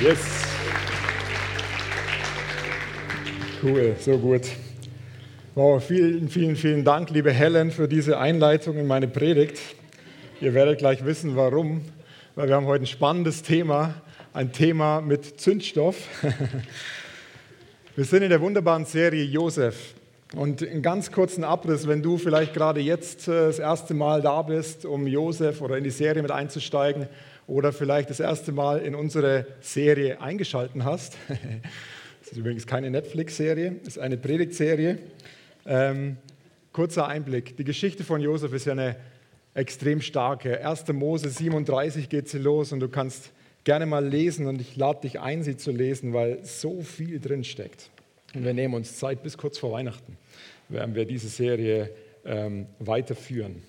Yes. Cool, so gut. Wow, vielen, vielen, vielen Dank, liebe Helen, für diese Einleitung in meine Predigt. Ihr werdet gleich wissen, warum, weil wir haben heute ein spannendes Thema, ein Thema mit Zündstoff. Wir sind in der wunderbaren Serie Josef. Und einen ganz kurzen Abriss, wenn du vielleicht gerade jetzt äh, das erste Mal da bist, um Josef oder in die Serie mit einzusteigen oder vielleicht das erste Mal in unsere Serie eingeschalten hast. Das ist übrigens keine Netflix-Serie, es ist eine Predigtserie. Ähm, kurzer Einblick. Die Geschichte von Josef ist ja eine extrem starke. 1. Mose 37 geht sie los und du kannst gerne mal lesen und ich lade dich ein, sie zu lesen, weil so viel drin steckt. Und wir nehmen uns Zeit bis kurz vor Weihnachten, werden wir diese Serie ähm, weiterführen.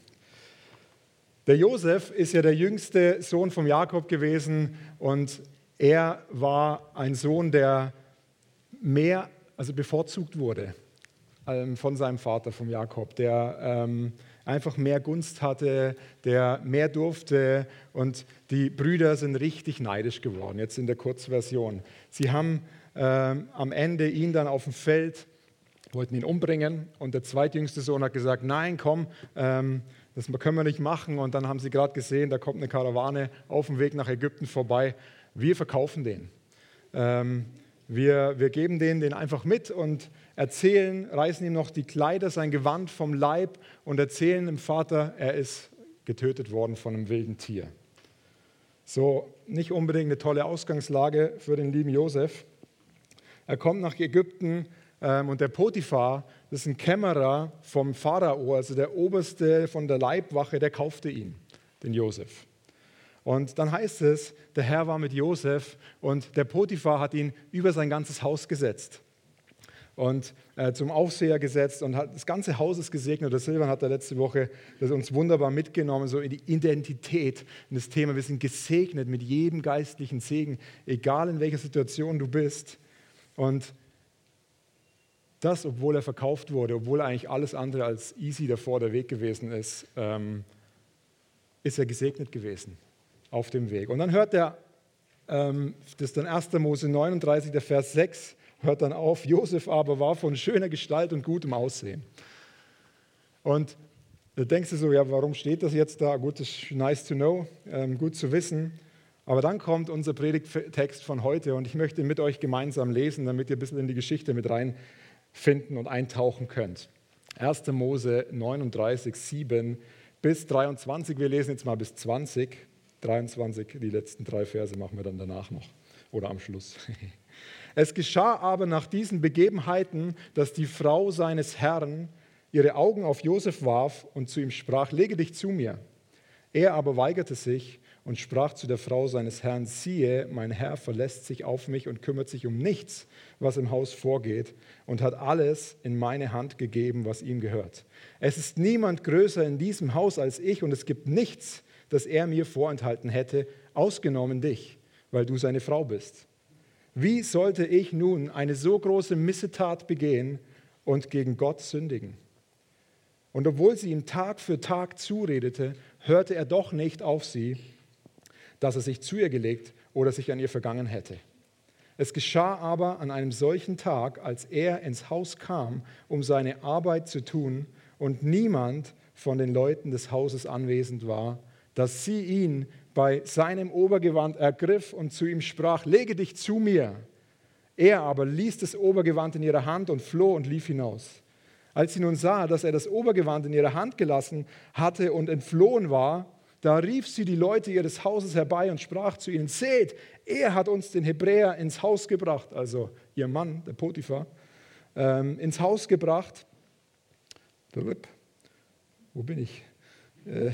Der Josef ist ja der jüngste Sohn von Jakob gewesen und er war ein Sohn, der mehr, also bevorzugt wurde ähm, von seinem Vater, vom Jakob, der ähm, einfach mehr Gunst hatte, der mehr durfte und die Brüder sind richtig neidisch geworden, jetzt in der Kurzversion. Sie haben ähm, am Ende ihn dann auf dem Feld, wollten ihn umbringen und der zweitjüngste Sohn hat gesagt, nein, komm, ähm, das können wir nicht machen. Und dann haben sie gerade gesehen, da kommt eine Karawane auf dem Weg nach Ägypten vorbei. Wir verkaufen den. Ähm, wir, wir geben den, den einfach mit und erzählen, reißen ihm noch die Kleider, sein Gewand vom Leib und erzählen dem Vater, er ist getötet worden von einem wilden Tier. So, nicht unbedingt eine tolle Ausgangslage für den lieben Josef. Er kommt nach Ägypten ähm, und der Potiphar, das ist ein Kämmerer vom Pharao, also der Oberste von der Leibwache, der kaufte ihn, den Josef. Und dann heißt es, der Herr war mit Josef und der Potiphar hat ihn über sein ganzes Haus gesetzt und äh, zum Aufseher gesetzt und hat das ganze Haus ist gesegnet. Der Silvan hat da letzte Woche das uns wunderbar mitgenommen, so in die Identität, in das Thema. Wir sind gesegnet mit jedem geistlichen Segen, egal in welcher Situation du bist. Und das, obwohl er verkauft wurde, obwohl eigentlich alles andere als easy davor der Weg gewesen ist, ähm, ist er gesegnet gewesen auf dem Weg. Und dann hört er, ähm, das ist dann 1. Mose 39, der Vers 6, hört dann auf, Josef aber war von schöner Gestalt und gutem Aussehen. Und da denkst du so, ja, warum steht das jetzt da? Gut, das ist nice to know, ähm, gut zu wissen. Aber dann kommt unser Predigttext von heute und ich möchte mit euch gemeinsam lesen, damit ihr ein bisschen in die Geschichte mit reinfinden und eintauchen könnt. 1. Mose 39, 7 bis 23. Wir lesen jetzt mal bis 20. 23, die letzten drei Verse machen wir dann danach noch oder am Schluss. Es geschah aber nach diesen Begebenheiten, dass die Frau seines Herrn ihre Augen auf Josef warf und zu ihm sprach: Lege dich zu mir. Er aber weigerte sich und sprach zu der Frau seines Herrn, siehe, mein Herr verlässt sich auf mich und kümmert sich um nichts, was im Haus vorgeht, und hat alles in meine Hand gegeben, was ihm gehört. Es ist niemand größer in diesem Haus als ich, und es gibt nichts, das er mir vorenthalten hätte, ausgenommen dich, weil du seine Frau bist. Wie sollte ich nun eine so große Missetat begehen und gegen Gott sündigen? Und obwohl sie ihm Tag für Tag zuredete, hörte er doch nicht auf sie, dass er sich zu ihr gelegt oder sich an ihr vergangen hätte. Es geschah aber an einem solchen Tag, als er ins Haus kam, um seine Arbeit zu tun, und niemand von den Leuten des Hauses anwesend war, dass sie ihn bei seinem Obergewand ergriff und zu ihm sprach, lege dich zu mir. Er aber ließ das Obergewand in ihrer Hand und floh und lief hinaus. Als sie nun sah, dass er das Obergewand in ihrer Hand gelassen hatte und entflohen war, da rief sie die Leute ihres Hauses herbei und sprach zu ihnen, seht, er hat uns den Hebräer ins Haus gebracht, also ihr Mann, der Potiphar, ähm, ins Haus gebracht. Wo bin ich? Äh,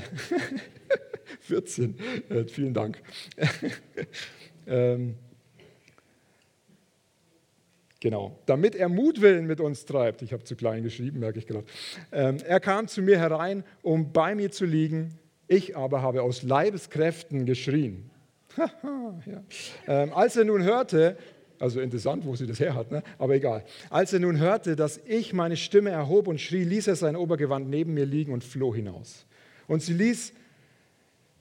14, äh, vielen Dank. ähm, Genau, damit er Mutwillen mit uns treibt. Ich habe zu klein geschrieben, merke ich gerade. Ähm, er kam zu mir herein, um bei mir zu liegen ich aber habe aus Leibeskräften geschrien. ja. ähm, als er nun hörte, also interessant, wo sie das her hat, ne? aber egal. Als er nun hörte, dass ich meine Stimme erhob und schrie, ließ er sein Obergewand neben mir liegen und floh hinaus. Und sie ließ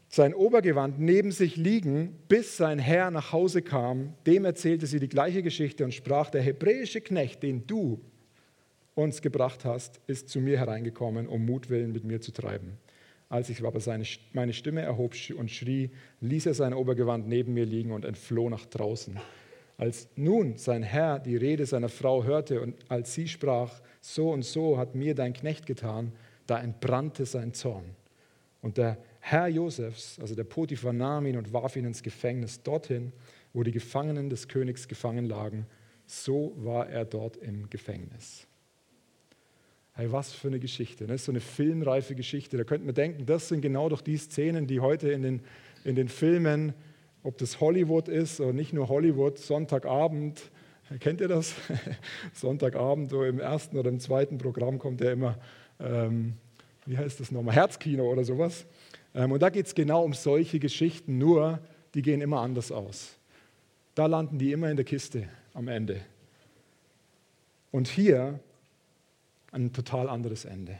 sein Obergewand neben sich liegen, bis sein Herr nach Hause kam. Dem erzählte sie die gleiche Geschichte und sprach, der hebräische Knecht, den du uns gebracht hast, ist zu mir hereingekommen, um Mutwillen mit mir zu treiben. Als ich aber seine, meine Stimme erhob und schrie, ließ er sein Obergewand neben mir liegen und entfloh nach draußen. Als nun sein Herr die Rede seiner Frau hörte und als sie sprach, so und so hat mir dein Knecht getan, da entbrannte sein Zorn. Und der Herr Josefs, also der Potiphar, nahm ihn und warf ihn ins Gefängnis dorthin, wo die Gefangenen des Königs gefangen lagen. So war er dort im Gefängnis. Hey, was für eine Geschichte. Ne? so eine filmreife Geschichte. Da könnte man denken, das sind genau doch die Szenen, die heute in den, in den Filmen, ob das Hollywood ist oder nicht nur Hollywood, Sonntagabend, kennt ihr das? Sonntagabend, so im ersten oder im zweiten Programm kommt ja immer, ähm, wie heißt das nochmal, Herzkino oder sowas. Ähm, und da geht es genau um solche Geschichten, nur die gehen immer anders aus. Da landen die immer in der Kiste am Ende. Und hier ein total anderes Ende.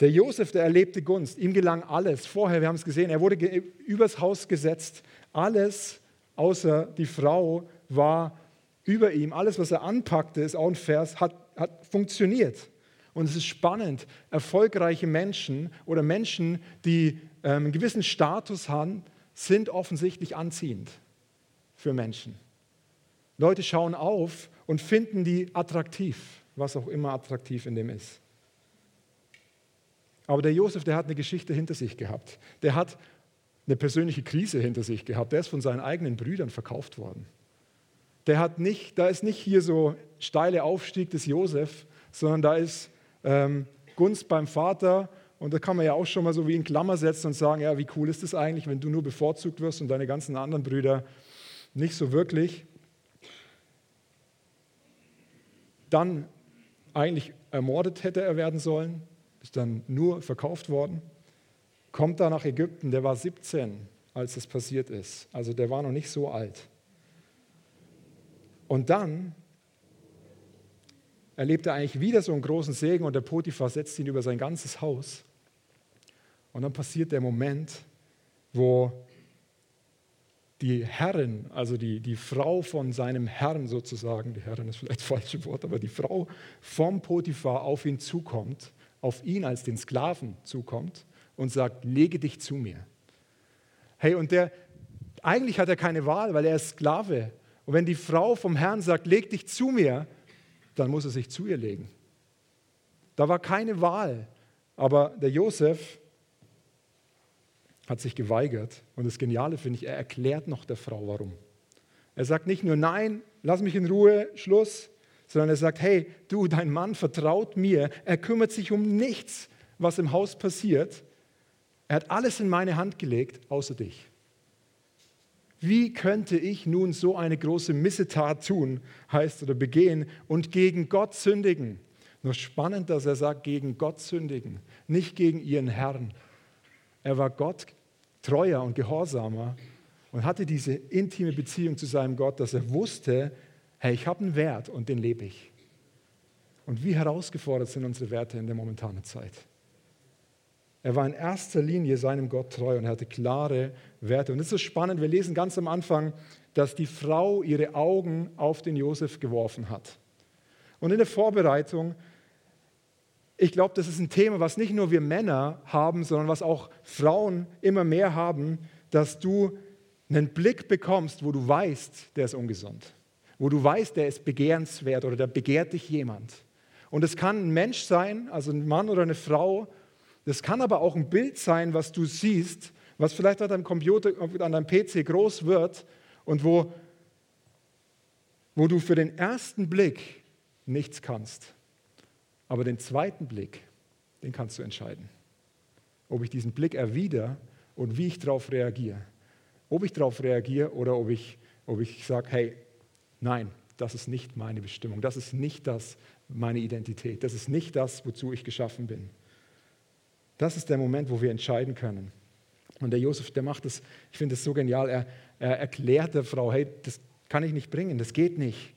Der Josef, der erlebte Gunst, ihm gelang alles. Vorher, wir haben es gesehen, er wurde übers Haus gesetzt. Alles außer die Frau war über ihm. Alles, was er anpackte, ist auch ein Vers, hat, hat funktioniert. Und es ist spannend, erfolgreiche Menschen oder Menschen, die ähm, einen gewissen Status haben, sind offensichtlich anziehend für Menschen. Leute schauen auf und finden die attraktiv, was auch immer attraktiv in dem ist. Aber der Josef, der hat eine Geschichte hinter sich gehabt. Der hat eine persönliche Krise hinter sich gehabt. Der ist von seinen eigenen Brüdern verkauft worden. Der hat nicht, da ist nicht hier so steile Aufstieg des Josef, sondern da ist ähm, Gunst beim Vater. Und da kann man ja auch schon mal so wie in Klammer setzen und sagen, ja, wie cool ist es eigentlich, wenn du nur bevorzugt wirst und deine ganzen anderen Brüder nicht so wirklich. Dann eigentlich ermordet hätte er werden sollen, ist dann nur verkauft worden. Kommt da nach Ägypten, der war 17, als das passiert ist. Also der war noch nicht so alt. Und dann erlebt er eigentlich wieder so einen großen Segen und der Potiphar setzt ihn über sein ganzes Haus. Und dann passiert der Moment, wo die Herrin, also die, die Frau von seinem Herrn sozusagen, die Herrin ist vielleicht das falsche Wort, aber die Frau vom Potiphar auf ihn zukommt, auf ihn als den Sklaven zukommt und sagt, lege dich zu mir. Hey, und der, eigentlich hat er keine Wahl, weil er ist Sklave. Und wenn die Frau vom Herrn sagt, leg dich zu mir, dann muss er sich zu ihr legen. Da war keine Wahl. Aber der Josef hat sich geweigert. Und das Geniale finde ich, er erklärt noch der Frau, warum. Er sagt nicht nur, nein, lass mich in Ruhe, Schluss, sondern er sagt, hey, du, dein Mann vertraut mir, er kümmert sich um nichts, was im Haus passiert. Er hat alles in meine Hand gelegt, außer dich. Wie könnte ich nun so eine große Missetat tun, heißt oder begehen und gegen Gott sündigen? Nur spannend, dass er sagt, gegen Gott sündigen, nicht gegen ihren Herrn. Er war Gott treuer und gehorsamer und hatte diese intime Beziehung zu seinem Gott, dass er wusste, hey, ich habe einen Wert und den lebe ich. Und wie herausgefordert sind unsere Werte in der momentanen Zeit? Er war in erster Linie seinem Gott treu und er hatte klare Werte. Und es ist spannend, wir lesen ganz am Anfang, dass die Frau ihre Augen auf den Josef geworfen hat. Und in der Vorbereitung, ich glaube, das ist ein Thema, was nicht nur wir Männer haben, sondern was auch Frauen immer mehr haben, dass du einen Blick bekommst, wo du weißt, der ist ungesund. Wo du weißt, der ist begehrenswert oder da begehrt dich jemand. Und es kann ein Mensch sein, also ein Mann oder eine Frau, das kann aber auch ein Bild sein, was du siehst, was vielleicht an deinem Computer, an deinem PC groß wird und wo, wo du für den ersten Blick nichts kannst. Aber den zweiten Blick, den kannst du entscheiden. Ob ich diesen Blick erwidere und wie ich darauf reagiere. Ob ich darauf reagiere oder ob ich, ob ich sage, hey, nein, das ist nicht meine Bestimmung, das ist nicht das, meine Identität, das ist nicht das, wozu ich geschaffen bin. Das ist der Moment, wo wir entscheiden können. Und der Josef, der macht das, ich finde das so genial, er, er erklärt der Frau, hey, das kann ich nicht bringen, das geht nicht.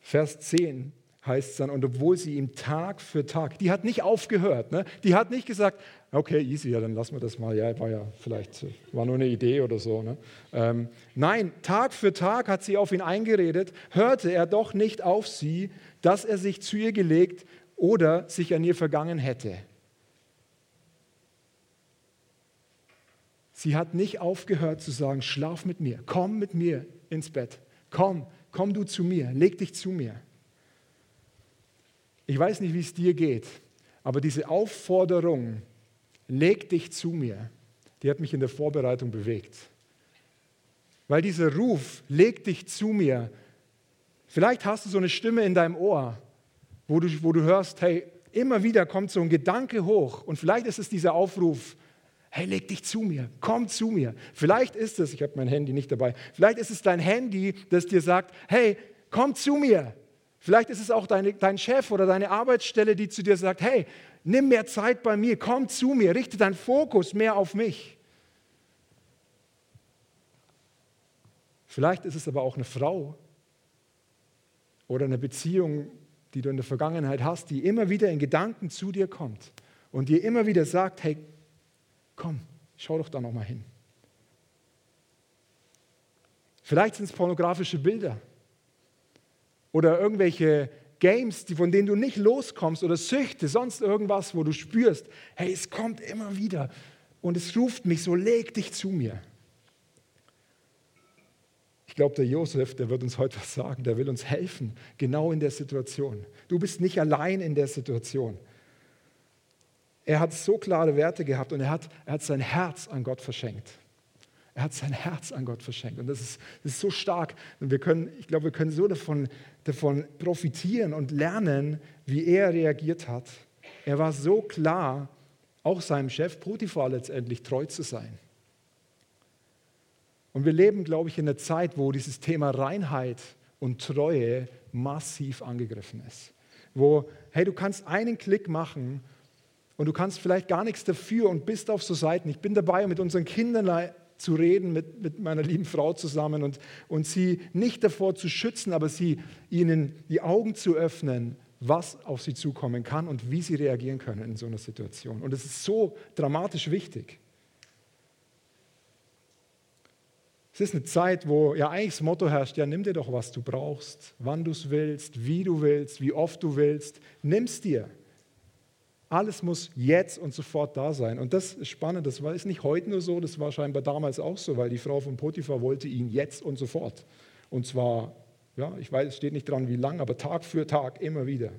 Vers 10 heißt es dann, und obwohl sie ihm Tag für Tag, die hat nicht aufgehört, ne? die hat nicht gesagt, Okay, easy, ja, dann lassen wir das mal. Ja, war ja vielleicht, war nur eine Idee oder so. Ne? Ähm, nein, Tag für Tag hat sie auf ihn eingeredet, hörte er doch nicht auf sie, dass er sich zu ihr gelegt oder sich an ihr vergangen hätte. Sie hat nicht aufgehört zu sagen, schlaf mit mir, komm mit mir ins Bett, komm, komm du zu mir, leg dich zu mir. Ich weiß nicht, wie es dir geht, aber diese Aufforderung, leg dich zu mir, die hat mich in der Vorbereitung bewegt. Weil dieser Ruf, leg dich zu mir, vielleicht hast du so eine Stimme in deinem Ohr, wo du, wo du hörst, hey, immer wieder kommt so ein Gedanke hoch und vielleicht ist es dieser Aufruf, hey, leg dich zu mir, komm zu mir. Vielleicht ist es, ich habe mein Handy nicht dabei, vielleicht ist es dein Handy, das dir sagt, hey, komm zu mir. Vielleicht ist es auch deine, dein Chef oder deine Arbeitsstelle, die zu dir sagt, hey, nimm mehr Zeit bei mir, komm zu mir, richte deinen Fokus mehr auf mich. Vielleicht ist es aber auch eine Frau oder eine Beziehung, die du in der Vergangenheit hast, die immer wieder in Gedanken zu dir kommt und dir immer wieder sagt, hey, komm, schau doch da noch mal hin. Vielleicht sind es pornografische Bilder oder irgendwelche Games, von denen du nicht loskommst oder Süchte, sonst irgendwas, wo du spürst, hey, es kommt immer wieder und es ruft mich so, leg dich zu mir. Ich glaube, der Josef, der wird uns heute was sagen, der will uns helfen, genau in der Situation. Du bist nicht allein in der Situation. Er hat so klare Werte gehabt und er hat, er hat sein Herz an Gott verschenkt. Er hat sein Herz an Gott verschenkt. Und das ist, das ist so stark. Und wir können, ich glaube, wir können so davon, davon profitieren und lernen, wie er reagiert hat. Er war so klar, auch seinem Chef Potiphar letztendlich treu zu sein. Und wir leben, glaube ich, in einer Zeit, wo dieses Thema Reinheit und Treue massiv angegriffen ist. Wo, hey, du kannst einen Klick machen und du kannst vielleicht gar nichts dafür und bist auf so Seiten. Ich bin dabei, mit unseren Kindern zu reden, mit, mit meiner lieben Frau zusammen und, und sie nicht davor zu schützen, aber sie ihnen die Augen zu öffnen, was auf sie zukommen kann und wie sie reagieren können in so einer Situation. Und es ist so dramatisch wichtig. Es ist eine Zeit, wo ja eigentlich das Motto herrscht, ja nimm dir doch, was du brauchst, wann du es willst, wie du willst, wie oft du willst, nimm es dir. Alles muss jetzt und sofort da sein. Und das ist spannend, das ist nicht heute nur so, das war scheinbar damals auch so, weil die Frau von Potiphar wollte ihn jetzt und sofort. Und zwar, ja, ich weiß, es steht nicht dran, wie lang, aber Tag für Tag immer wieder.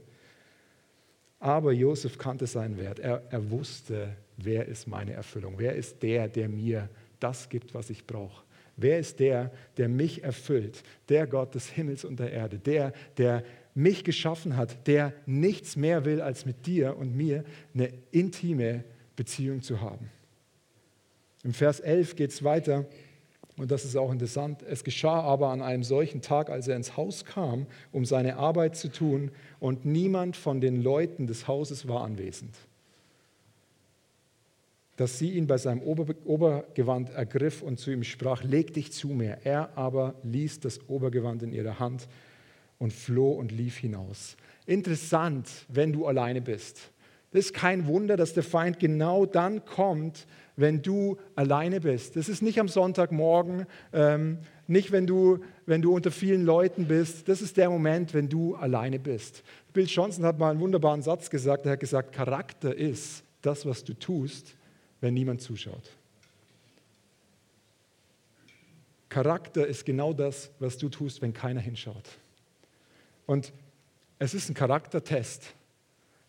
Aber Josef kannte seinen Wert. Er, er wusste, wer ist meine Erfüllung? Wer ist der, der mir das gibt, was ich brauche? Wer ist der, der mich erfüllt? Der Gott des Himmels und der Erde. Der, der mich geschaffen hat, der nichts mehr will, als mit dir und mir eine intime Beziehung zu haben. Im Vers 11 geht es weiter, und das ist auch interessant. Es geschah aber an einem solchen Tag, als er ins Haus kam, um seine Arbeit zu tun, und niemand von den Leuten des Hauses war anwesend, dass sie ihn bei seinem Obergewand ergriff und zu ihm sprach, leg dich zu mir. Er aber ließ das Obergewand in ihrer Hand und floh und lief hinaus. Interessant, wenn du alleine bist. Das ist kein Wunder, dass der Feind genau dann kommt, wenn du alleine bist. Das ist nicht am Sonntagmorgen, ähm, nicht wenn du, wenn du unter vielen Leuten bist. Das ist der Moment, wenn du alleine bist. Bill Johnson hat mal einen wunderbaren Satz gesagt. Er hat gesagt, Charakter ist das, was du tust, wenn niemand zuschaut. Charakter ist genau das, was du tust, wenn keiner hinschaut. Und es ist ein Charaktertest.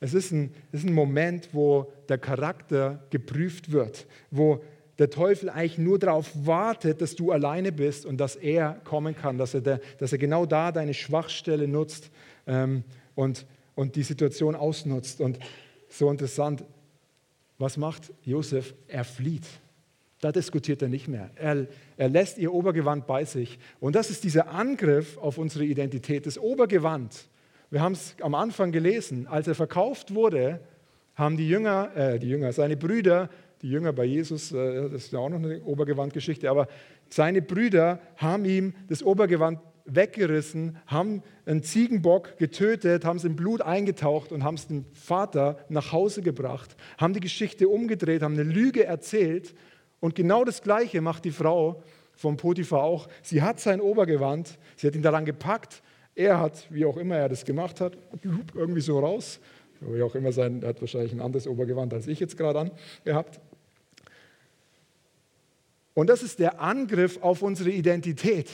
Es ist ein, es ist ein Moment, wo der Charakter geprüft wird, wo der Teufel eigentlich nur darauf wartet, dass du alleine bist und dass er kommen kann, dass er, der, dass er genau da deine Schwachstelle nutzt ähm, und, und die Situation ausnutzt. Und so interessant, was macht Josef? Er flieht. Da diskutiert er nicht mehr. Er, er lässt ihr Obergewand bei sich. Und das ist dieser Angriff auf unsere Identität. Das Obergewand, wir haben es am Anfang gelesen, als er verkauft wurde, haben die Jünger, äh, die Jünger, seine Brüder, die Jünger bei Jesus, äh, das ist ja auch noch eine Obergewandgeschichte, aber seine Brüder haben ihm das Obergewand weggerissen, haben einen Ziegenbock getötet, haben es in Blut eingetaucht und haben es dem Vater nach Hause gebracht, haben die Geschichte umgedreht, haben eine Lüge erzählt. Und genau das Gleiche macht die Frau vom Potiphar auch. Sie hat sein Obergewand, sie hat ihn daran gepackt. Er hat, wie auch immer er das gemacht hat, irgendwie so raus. Wie auch immer sein, er hat wahrscheinlich ein anderes Obergewand als ich jetzt gerade an gehabt. Und das ist der Angriff auf unsere Identität.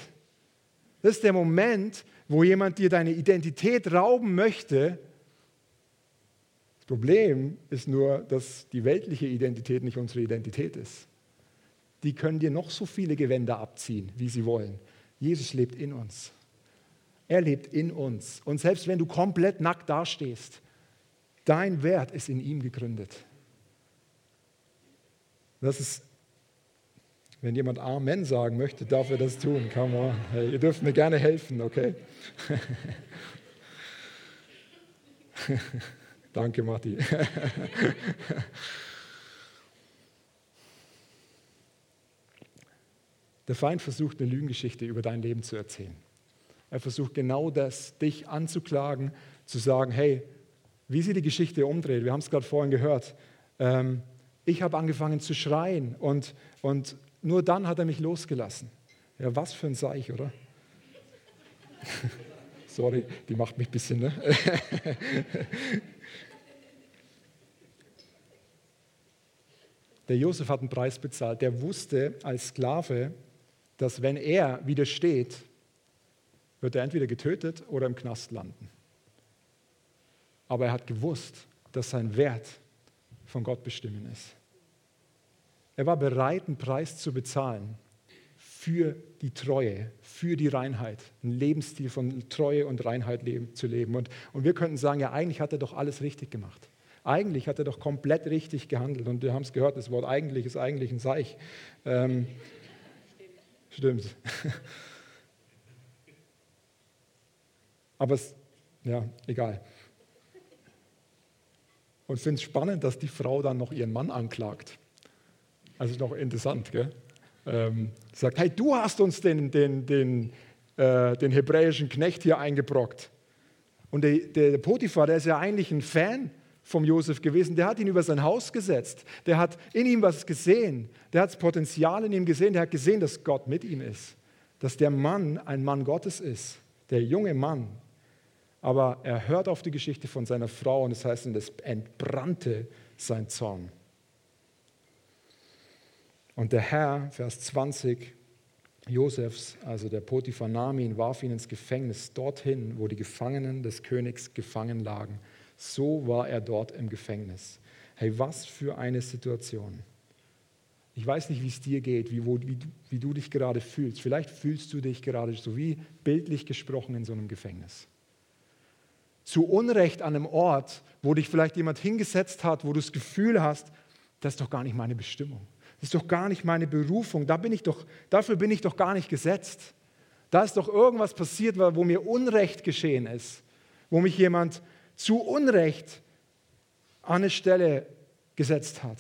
Das ist der Moment, wo jemand dir deine Identität rauben möchte. Das Problem ist nur, dass die weltliche Identität nicht unsere Identität ist. Die können dir noch so viele Gewänder abziehen, wie sie wollen. Jesus lebt in uns. Er lebt in uns. Und selbst wenn du komplett nackt dastehst, dein Wert ist in ihm gegründet. Das ist wenn jemand Amen sagen möchte, darf er das tun. Come on. Hey, ihr dürft mir gerne helfen, okay? Danke, Matti. Der Feind versucht eine Lügengeschichte über dein Leben zu erzählen. Er versucht genau das, dich anzuklagen, zu sagen, hey, wie sie die Geschichte umdreht, wir haben es gerade vorhin gehört, ähm, ich habe angefangen zu schreien und, und nur dann hat er mich losgelassen. Ja, was für ein Seich, oder? Sorry, die macht mich ein bisschen, ne? Der Josef hat einen Preis bezahlt. Der wusste als Sklave, dass wenn er widersteht, wird er entweder getötet oder im Knast landen. Aber er hat gewusst, dass sein Wert von Gott bestimmen ist. Er war bereit, einen Preis zu bezahlen für die Treue, für die Reinheit, einen Lebensstil von Treue und Reinheit leben, zu leben. Und, und wir könnten sagen, ja, eigentlich hat er doch alles richtig gemacht. Eigentlich hat er doch komplett richtig gehandelt. Und wir haben es gehört, das Wort eigentlich ist eigentlich ein Seich. Ähm, stimmt. Aber es, ja, egal. Und ich finde es spannend, dass die Frau dann noch ihren Mann anklagt. Also noch interessant, gell? Ähm, sagt, hey, du hast uns den, den, den, äh, den hebräischen Knecht hier eingebrockt. Und der, der Potiphar, der ist ja eigentlich ein Fan vom Josef gewesen, der hat ihn über sein Haus gesetzt, der hat in ihm was gesehen, der hat das Potenzial in ihm gesehen, der hat gesehen, dass Gott mit ihm ist, dass der Mann ein Mann Gottes ist, der junge Mann. Aber er hört auf die Geschichte von seiner Frau und das heißt, es entbrannte sein Zorn. Und der Herr, Vers 20, Josefs, also der Potiphar, nahm ihn, warf ihn ins Gefängnis, dorthin, wo die Gefangenen des Königs gefangen lagen. So war er dort im Gefängnis. Hey, was für eine Situation. Ich weiß nicht, wie es dir geht, wie, wo, wie, wie du dich gerade fühlst. Vielleicht fühlst du dich gerade so wie bildlich gesprochen in so einem Gefängnis. Zu Unrecht an einem Ort, wo dich vielleicht jemand hingesetzt hat, wo du das Gefühl hast, das ist doch gar nicht meine Bestimmung. Das ist doch gar nicht meine Berufung. Da bin ich doch, dafür bin ich doch gar nicht gesetzt. Da ist doch irgendwas passiert, wo mir Unrecht geschehen ist, wo mich jemand zu Unrecht an eine Stelle gesetzt hat.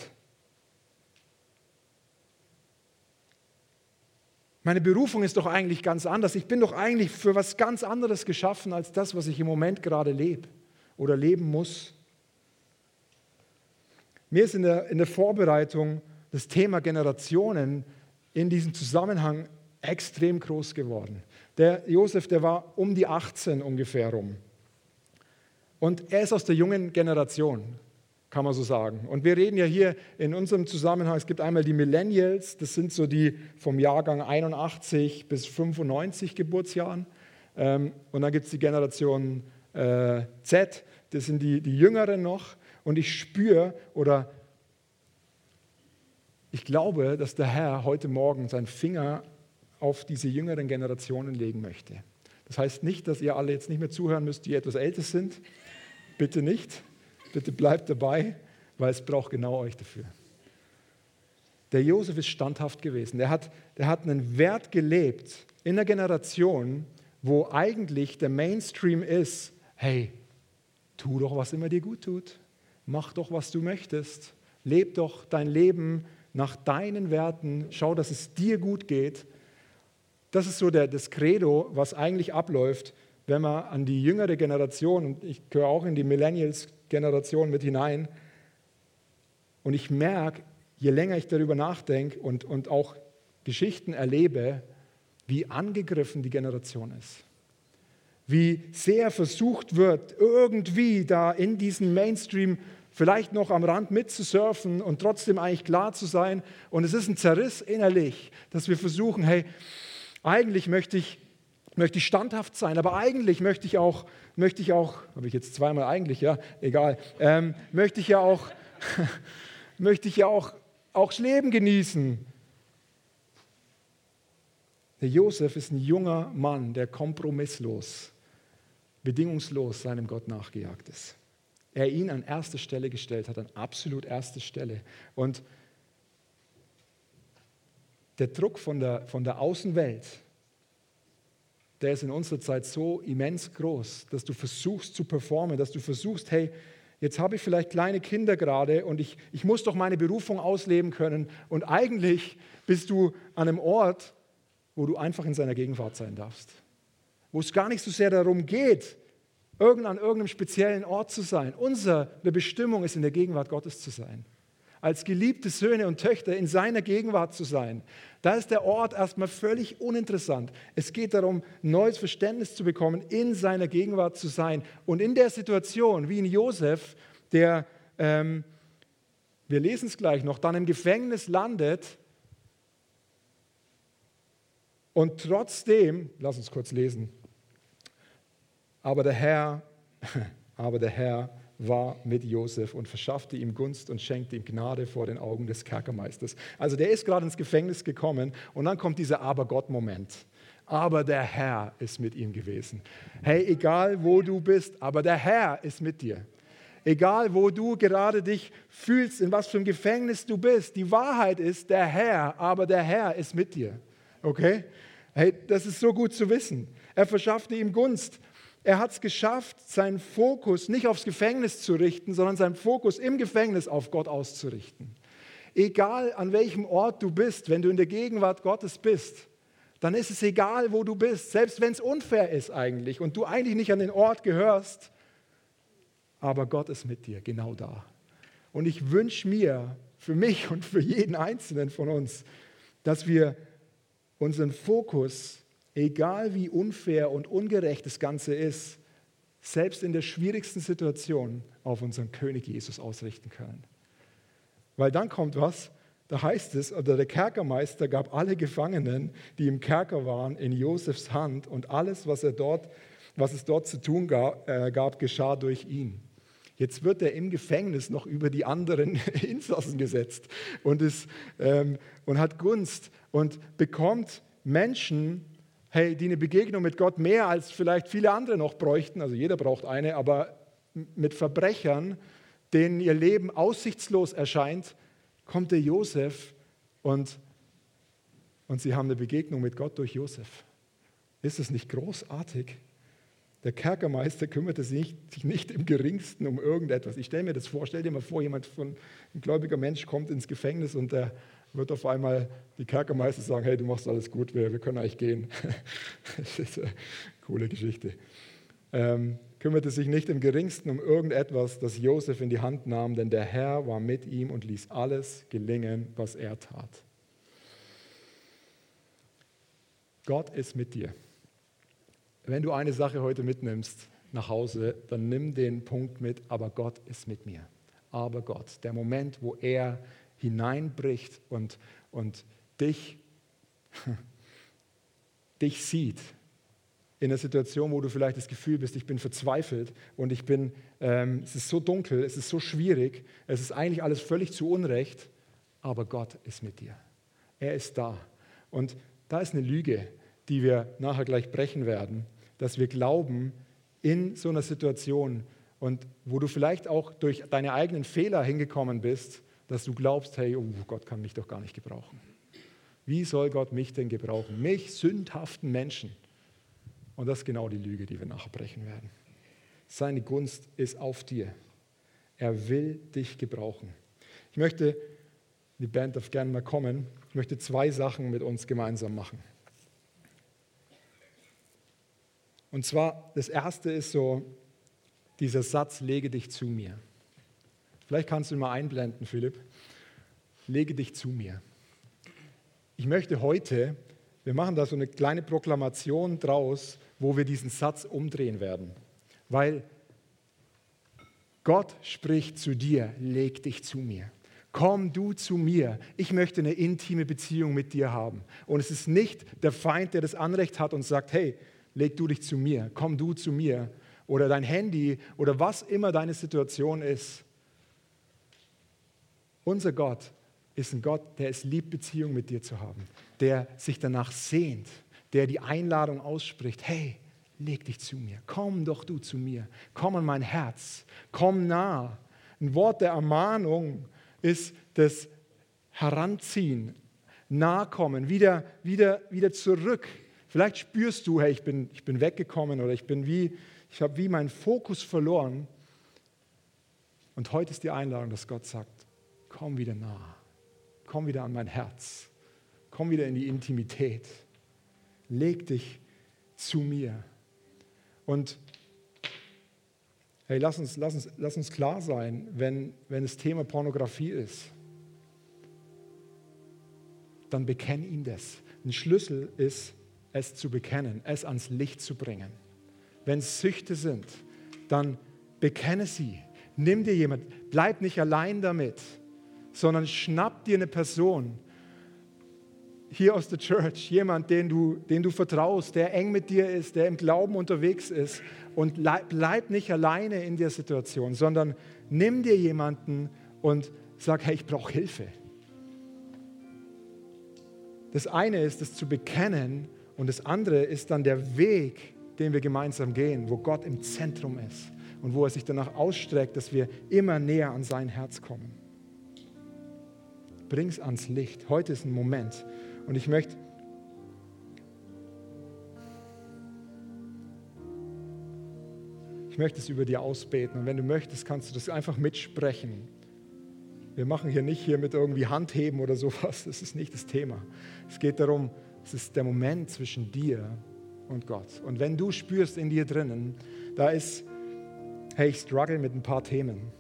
Meine Berufung ist doch eigentlich ganz anders. Ich bin doch eigentlich für was ganz anderes geschaffen als das, was ich im Moment gerade lebe oder leben muss. Mir ist in der, in der Vorbereitung das Thema Generationen in diesem Zusammenhang extrem groß geworden. Der Josef, der war um die 18 ungefähr rum. Und er ist aus der jungen Generation, kann man so sagen. Und wir reden ja hier in unserem Zusammenhang, es gibt einmal die Millennials, das sind so die vom Jahrgang 81 bis 95 Geburtsjahren. Ähm, und dann gibt es die Generation äh, Z, das sind die, die Jüngeren noch. Und ich spüre oder ich glaube, dass der Herr heute Morgen seinen Finger auf diese jüngeren Generationen legen möchte. Das heißt nicht, dass ihr alle jetzt nicht mehr zuhören müsst, die etwas älter sind. Bitte nicht. Bitte bleibt dabei, weil es braucht genau euch dafür. Der Josef ist standhaft gewesen. Der hat, der hat einen Wert gelebt in einer Generation, wo eigentlich der Mainstream ist, hey, tu doch, was immer dir gut tut. Mach doch, was du möchtest. Leb doch dein Leben nach deinen Werten, schau, dass es dir gut geht. das ist so der, das Credo, was eigentlich abläuft, wenn man an die jüngere Generation, und ich gehöre auch in die Millennials-Generation mit hinein, und ich merke, je länger ich darüber nachdenke und, und auch Geschichten erlebe, wie angegriffen die Generation ist. Wie sehr versucht wird, irgendwie da in diesen Mainstream vielleicht noch am Rand mitzusurfen und trotzdem eigentlich klar zu sein. Und es ist ein Zerriss innerlich, dass wir versuchen, hey, eigentlich möchte ich, möchte ich standhaft sein, aber eigentlich möchte ich auch, möchte ich auch, habe ich jetzt zweimal eigentlich, ja, egal, ähm, möchte ich ja auch, möchte ich ja auch, auch das Leben genießen. Der Josef ist ein junger Mann, der kompromisslos, bedingungslos seinem Gott nachgejagt ist er ihn an erste Stelle gestellt hat, an absolut erste Stelle. Und der Druck von der, von der Außenwelt, der ist in unserer Zeit so immens groß, dass du versuchst zu performen, dass du versuchst, hey, jetzt habe ich vielleicht kleine Kinder gerade und ich, ich muss doch meine Berufung ausleben können. Und eigentlich bist du an einem Ort, wo du einfach in seiner Gegenwart sein darfst. Wo es gar nicht so sehr darum geht, irgend an irgendeinem speziellen Ort zu sein. Unsere Bestimmung ist, in der Gegenwart Gottes zu sein. Als geliebte Söhne und Töchter in seiner Gegenwart zu sein. Da ist der Ort erstmal völlig uninteressant. Es geht darum, neues Verständnis zu bekommen, in seiner Gegenwart zu sein. Und in der Situation, wie in Josef, der, ähm, wir lesen es gleich noch, dann im Gefängnis landet und trotzdem, lass uns kurz lesen, aber der Herr, aber der Herr war mit Josef und verschaffte ihm Gunst und schenkte ihm Gnade vor den Augen des Kerkermeisters. Also der ist gerade ins Gefängnis gekommen und dann kommt dieser Aber-Gott-Moment. Aber der Herr ist mit ihm gewesen. Hey, egal wo du bist, aber der Herr ist mit dir. Egal wo du gerade dich fühlst, in was für einem Gefängnis du bist, die Wahrheit ist der Herr, aber der Herr ist mit dir. Okay? Hey, das ist so gut zu wissen. Er verschaffte ihm Gunst er hat es geschafft, seinen Fokus nicht aufs Gefängnis zu richten, sondern seinen Fokus im Gefängnis auf Gott auszurichten. Egal an welchem Ort du bist, wenn du in der Gegenwart Gottes bist, dann ist es egal, wo du bist, selbst wenn es unfair ist eigentlich und du eigentlich nicht an den Ort gehörst, aber Gott ist mit dir, genau da. Und ich wünsche mir für mich und für jeden Einzelnen von uns, dass wir unseren Fokus egal wie unfair und ungerecht das Ganze ist, selbst in der schwierigsten Situation auf unseren König Jesus ausrichten können. Weil dann kommt was, da heißt es, oder der Kerkermeister gab alle Gefangenen, die im Kerker waren, in Josefs Hand und alles, was, er dort, was es dort zu tun gab, äh, gab, geschah durch ihn. Jetzt wird er im Gefängnis noch über die anderen Insassen gesetzt und, ist, ähm, und hat Gunst und bekommt Menschen, hey, die eine Begegnung mit Gott mehr als vielleicht viele andere noch bräuchten, also jeder braucht eine, aber mit Verbrechern, denen ihr Leben aussichtslos erscheint, kommt der Josef und, und sie haben eine Begegnung mit Gott durch Josef. Ist es nicht großartig? Der Kerkermeister kümmerte sich nicht, im geringsten um irgendetwas. Ich stelle mir das vor, stell dir mal vor, jemand von, ein gläubiger Mensch kommt ins Gefängnis und der wird auf einmal die Kerkermeister sagen, hey, du machst alles gut, wir, wir können eigentlich gehen. das ist eine coole Geschichte. Ähm, kümmerte sich nicht im geringsten um irgendetwas, das Josef in die Hand nahm, denn der Herr war mit ihm und ließ alles gelingen, was er tat. Gott ist mit dir. Wenn du eine Sache heute mitnimmst nach Hause, dann nimm den Punkt mit, aber Gott ist mit mir. Aber Gott, der Moment, wo er hineinbricht und, und dich, dich sieht in einer Situation, wo du vielleicht das Gefühl bist, ich bin verzweifelt und ich bin, ähm, es ist so dunkel, es ist so schwierig, es ist eigentlich alles völlig zu Unrecht, aber Gott ist mit dir. Er ist da. Und da ist eine Lüge, die wir nachher gleich brechen werden, dass wir glauben, in so einer Situation und wo du vielleicht auch durch deine eigenen Fehler hingekommen bist, dass du glaubst, hey, oh, Gott kann mich doch gar nicht gebrauchen. Wie soll Gott mich denn gebrauchen? Mich, sündhaften Menschen. Und das ist genau die Lüge, die wir nachher brechen werden. Seine Gunst ist auf dir. Er will dich gebrauchen. Ich möchte, die Band darf gerne mal kommen, ich möchte zwei Sachen mit uns gemeinsam machen. Und zwar, das erste ist so, dieser Satz, lege dich zu mir. Vielleicht kannst du ihn mal einblenden, Philipp. Lege dich zu mir. Ich möchte heute, wir machen da so eine kleine Proklamation draus, wo wir diesen Satz umdrehen werden. Weil Gott spricht zu dir, leg dich zu mir. Komm du zu mir. Ich möchte eine intime Beziehung mit dir haben. Und es ist nicht der Feind, der das Anrecht hat und sagt, hey, leg du dich zu mir, komm du zu mir. Oder dein Handy oder was immer deine Situation ist. Unser Gott ist ein Gott, der es liebt, Beziehung mit dir zu haben, der sich danach sehnt, der die Einladung ausspricht, hey, leg dich zu mir, komm doch du zu mir, komm an mein Herz, komm nah. Ein Wort der Ermahnung ist das Heranziehen, Nahkommen, wieder, wieder, wieder zurück. Vielleicht spürst du, hey, ich bin, ich bin weggekommen oder ich bin wie, ich habe wie meinen Fokus verloren. Und heute ist die Einladung, dass Gott sagt, komm wieder nah, komm wieder an mein Herz, komm wieder in die Intimität, leg dich zu mir. Und hey, lass uns, lass uns, lass uns klar sein, wenn, wenn das Thema Pornografie ist, dann bekenn ihm das. Ein Schlüssel ist, es zu bekennen, es ans Licht zu bringen. Wenn es Süchte sind, dann bekenne sie. Nimm dir jemand, bleib nicht allein damit, sondern schnapp dir eine Person, hier aus der Church, jemand, den du, den du vertraust, der eng mit dir ist, der im Glauben unterwegs ist und bleib nicht alleine in der Situation, sondern nimm dir jemanden und sag, hey, ich brauche Hilfe. Das eine ist, es zu bekennen und das andere ist dann der Weg, den wir gemeinsam gehen, wo Gott im Zentrum ist und wo er sich danach ausstreckt, dass wir immer näher an sein Herz kommen. Bring es ans Licht. Heute ist ein Moment, und ich möchte ich möchte es über dir ausbeten. Und wenn du möchtest, kannst du das einfach mitsprechen. Wir machen hier nicht hier mit irgendwie Handheben oder sowas. Das ist nicht das Thema. Es geht darum, es ist der Moment zwischen dir und Gott. Und wenn du spürst in dir drinnen, da ist, hey, ich struggle mit ein paar Themen,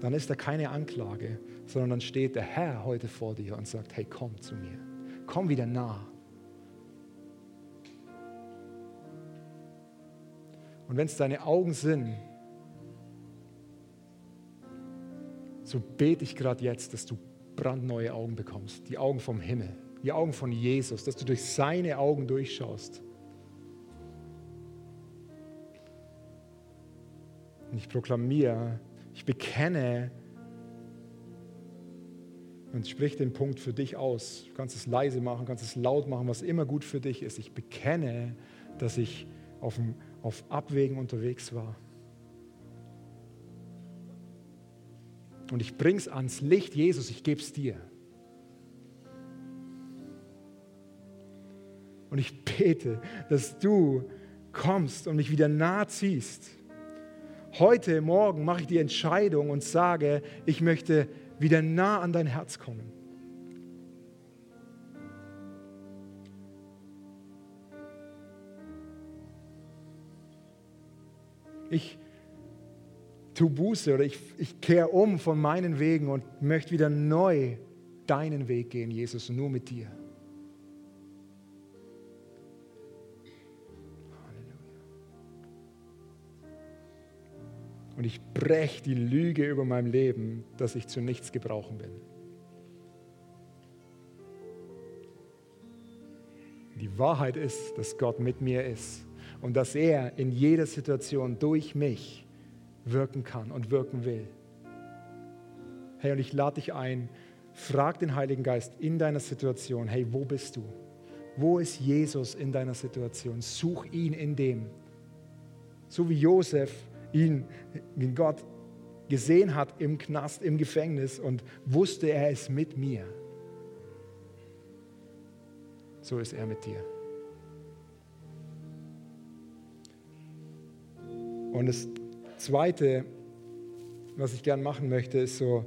dann ist da keine Anklage, sondern dann steht der Herr heute vor dir und sagt, hey, komm zu mir, komm wieder nah. Und wenn es deine Augen sind, so bete ich gerade jetzt, dass du brandneue Augen bekommst, die Augen vom Himmel, die Augen von Jesus, dass du durch seine Augen durchschaust. Und ich proklamiere, ich bekenne, und sprich den Punkt für dich aus. Du kannst es leise machen, kannst es laut machen, was immer gut für dich ist. Ich bekenne, dass ich auf, auf Abwägen unterwegs war. Und ich bringe es ans Licht, Jesus, ich gebe es dir. Und ich bete, dass du kommst und mich wieder nahe ziehst. Heute Morgen mache ich die Entscheidung und sage, ich möchte wieder nah an dein Herz kommen. Ich tue Buße oder ich, ich kehre um von meinen Wegen und möchte wieder neu deinen Weg gehen, Jesus, nur mit dir. Und ich breche die Lüge über mein Leben, dass ich zu nichts gebrauchen bin. Die Wahrheit ist, dass Gott mit mir ist und dass er in jeder Situation durch mich wirken kann und wirken will. Hey, und ich lade dich ein, frag den Heiligen Geist in deiner Situation, hey, wo bist du? Wo ist Jesus in deiner Situation? Such ihn in dem. So wie Josef ihn, wie Gott gesehen hat im Knast, im Gefängnis und wusste, er ist mit mir. So ist er mit dir. Und das Zweite, was ich gern machen möchte, ist so,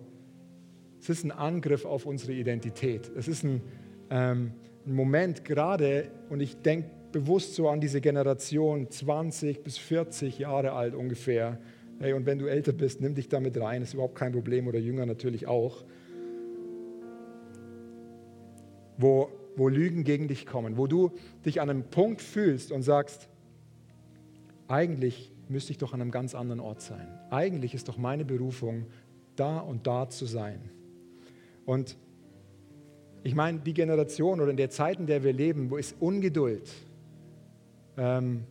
es ist ein Angriff auf unsere Identität. Es ist ein, ähm, ein Moment gerade, und ich denke, bewusst so an diese Generation 20 bis 40 Jahre alt ungefähr. Hey, und wenn du älter bist, nimm dich damit rein, ist überhaupt kein Problem oder jünger natürlich auch. Wo, wo Lügen gegen dich kommen, wo du dich an einem Punkt fühlst und sagst, eigentlich müsste ich doch an einem ganz anderen Ort sein. Eigentlich ist doch meine Berufung, da und da zu sein. Und ich meine, die Generation oder in der Zeit, in der wir leben, wo ist Ungeduld, ähm,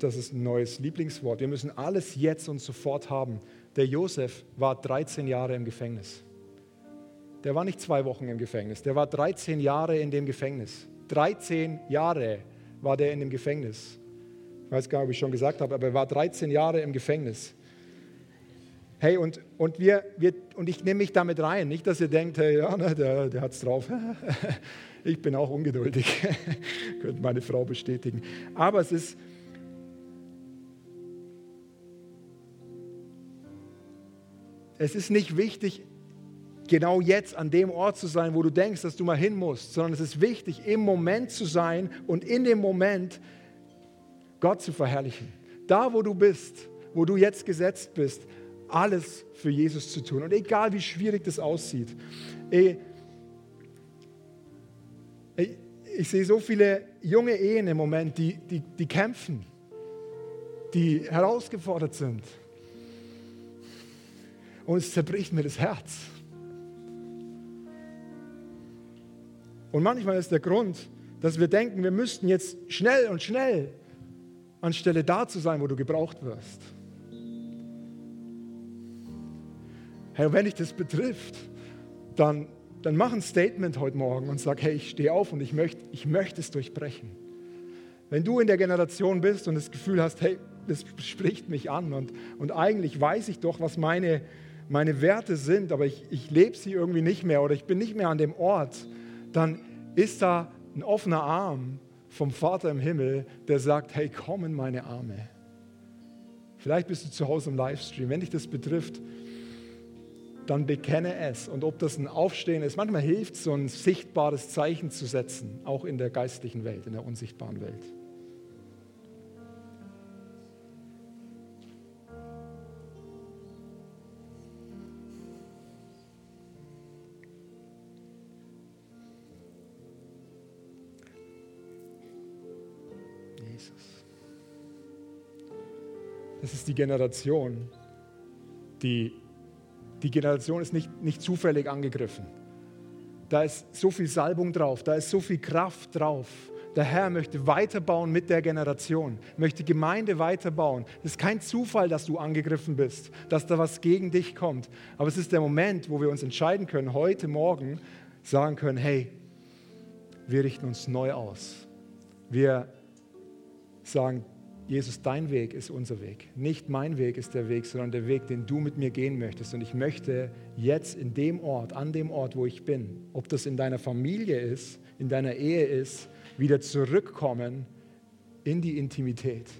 das ist ein neues Lieblingswort. Wir müssen alles jetzt und sofort haben. Der Josef war 13 Jahre im Gefängnis. Der war nicht zwei Wochen im Gefängnis, der war 13 Jahre in dem Gefängnis. 13 Jahre war der in dem Gefängnis. Ich weiß gar nicht, ob ich schon gesagt habe, aber er war 13 Jahre im Gefängnis. Hey, und, und, wir, wir, und ich nehme mich damit rein. Nicht, dass ihr denkt, hey, ja, ne, der, der hat es drauf. ich bin auch ungeduldig. Könnte meine Frau bestätigen. Aber es ist. Es ist nicht wichtig, genau jetzt an dem Ort zu sein, wo du denkst, dass du mal hin musst, sondern es ist wichtig, im Moment zu sein und in dem Moment Gott zu verherrlichen. Da, wo du bist, wo du jetzt gesetzt bist, alles für Jesus zu tun. Und egal, wie schwierig das aussieht. Ich, sehe so viele junge Ehen im Moment, die, die, die kämpfen, die herausgefordert sind. Und es zerbricht mir das Herz. Und manchmal ist der Grund, dass wir denken, wir müssten jetzt schnell und schnell anstelle da zu sein, wo du gebraucht wirst. Herr, wenn dich das betrifft, dann, dann mach ein Statement heute Morgen und sag, hey, ich stehe auf und ich möchte, ich möchte es durchbrechen. Wenn du in der Generation bist und das Gefühl hast, hey, das spricht mich an und, und eigentlich weiß ich doch, was meine, meine Werte sind, aber ich, ich lebe sie irgendwie nicht mehr oder ich bin nicht mehr an dem Ort, dann ist da ein offener Arm vom Vater im Himmel, der sagt, hey, komm in meine Arme. Vielleicht bist du zu Hause im Livestream. Wenn dich das betrifft, dann bekenne es. Und ob das ein Aufstehen ist, manchmal hilft es, so ein sichtbares Zeichen zu setzen, auch in der geistlichen Welt, in der unsichtbaren Welt. Das ist die Generation, die, die Generation ist nicht, nicht zufällig angegriffen. Da ist so viel Salbung drauf, da ist so viel Kraft drauf. Der Herr möchte weiterbauen mit der Generation, möchte Gemeinde weiterbauen. Es ist kein Zufall, dass du angegriffen bist, dass da was gegen dich kommt. Aber es ist der Moment, wo wir uns entscheiden können, heute Morgen sagen können, hey, wir richten uns neu aus. Wir sagen, Jesus, dein Weg ist unser Weg. Nicht mein Weg ist der Weg, sondern der Weg, den du mit mir gehen möchtest. Und ich möchte jetzt in dem Ort, an dem Ort, wo ich bin, ob das in deiner Familie ist, in deiner Ehe ist, wieder zurückkommen in die Intimität.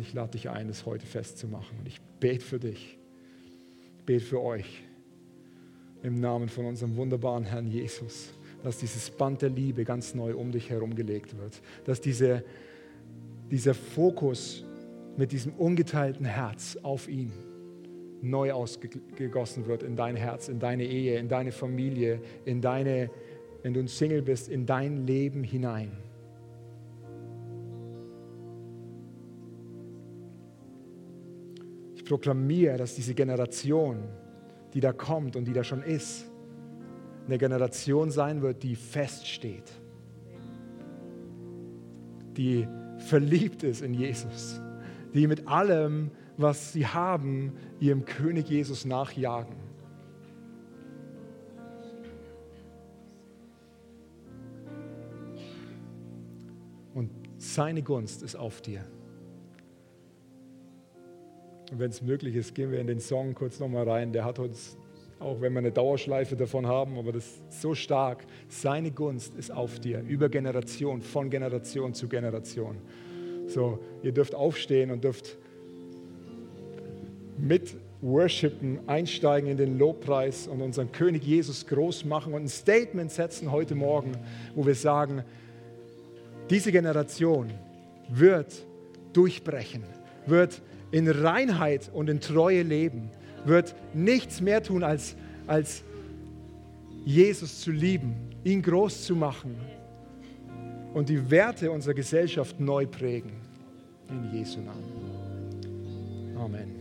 Ich lade dich ein, es heute festzumachen. Und ich bete für dich, ich bete für euch im Namen von unserem wunderbaren Herrn Jesus dass dieses Band der Liebe ganz neu um dich herum gelegt wird. Dass diese, dieser Fokus mit diesem ungeteilten Herz auf ihn neu ausgegossen wird in dein Herz, in deine Ehe, in deine Familie, in deine, wenn du ein Single bist, in dein Leben hinein. Ich proklamiere, dass diese Generation, die da kommt und die da schon ist, eine Generation sein wird, die feststeht, die verliebt ist in Jesus, die mit allem, was sie haben, ihrem König Jesus nachjagen. Und seine Gunst ist auf dir. Und wenn es möglich ist, gehen wir in den Song kurz nochmal rein. Der hat uns auch wenn wir eine Dauerschleife davon haben, aber das ist so stark. Seine Gunst ist auf dir, über Generation, von Generation zu Generation. So, ihr dürft aufstehen und dürft mit worshipen, einsteigen in den Lobpreis und unseren König Jesus groß machen und ein Statement setzen heute Morgen, wo wir sagen, diese Generation wird durchbrechen, wird in Reinheit und in Treue leben, wird nichts mehr tun, als, als Jesus zu lieben, ihn groß zu machen und die Werte unserer Gesellschaft neu prägen. In Jesu Namen. Amen.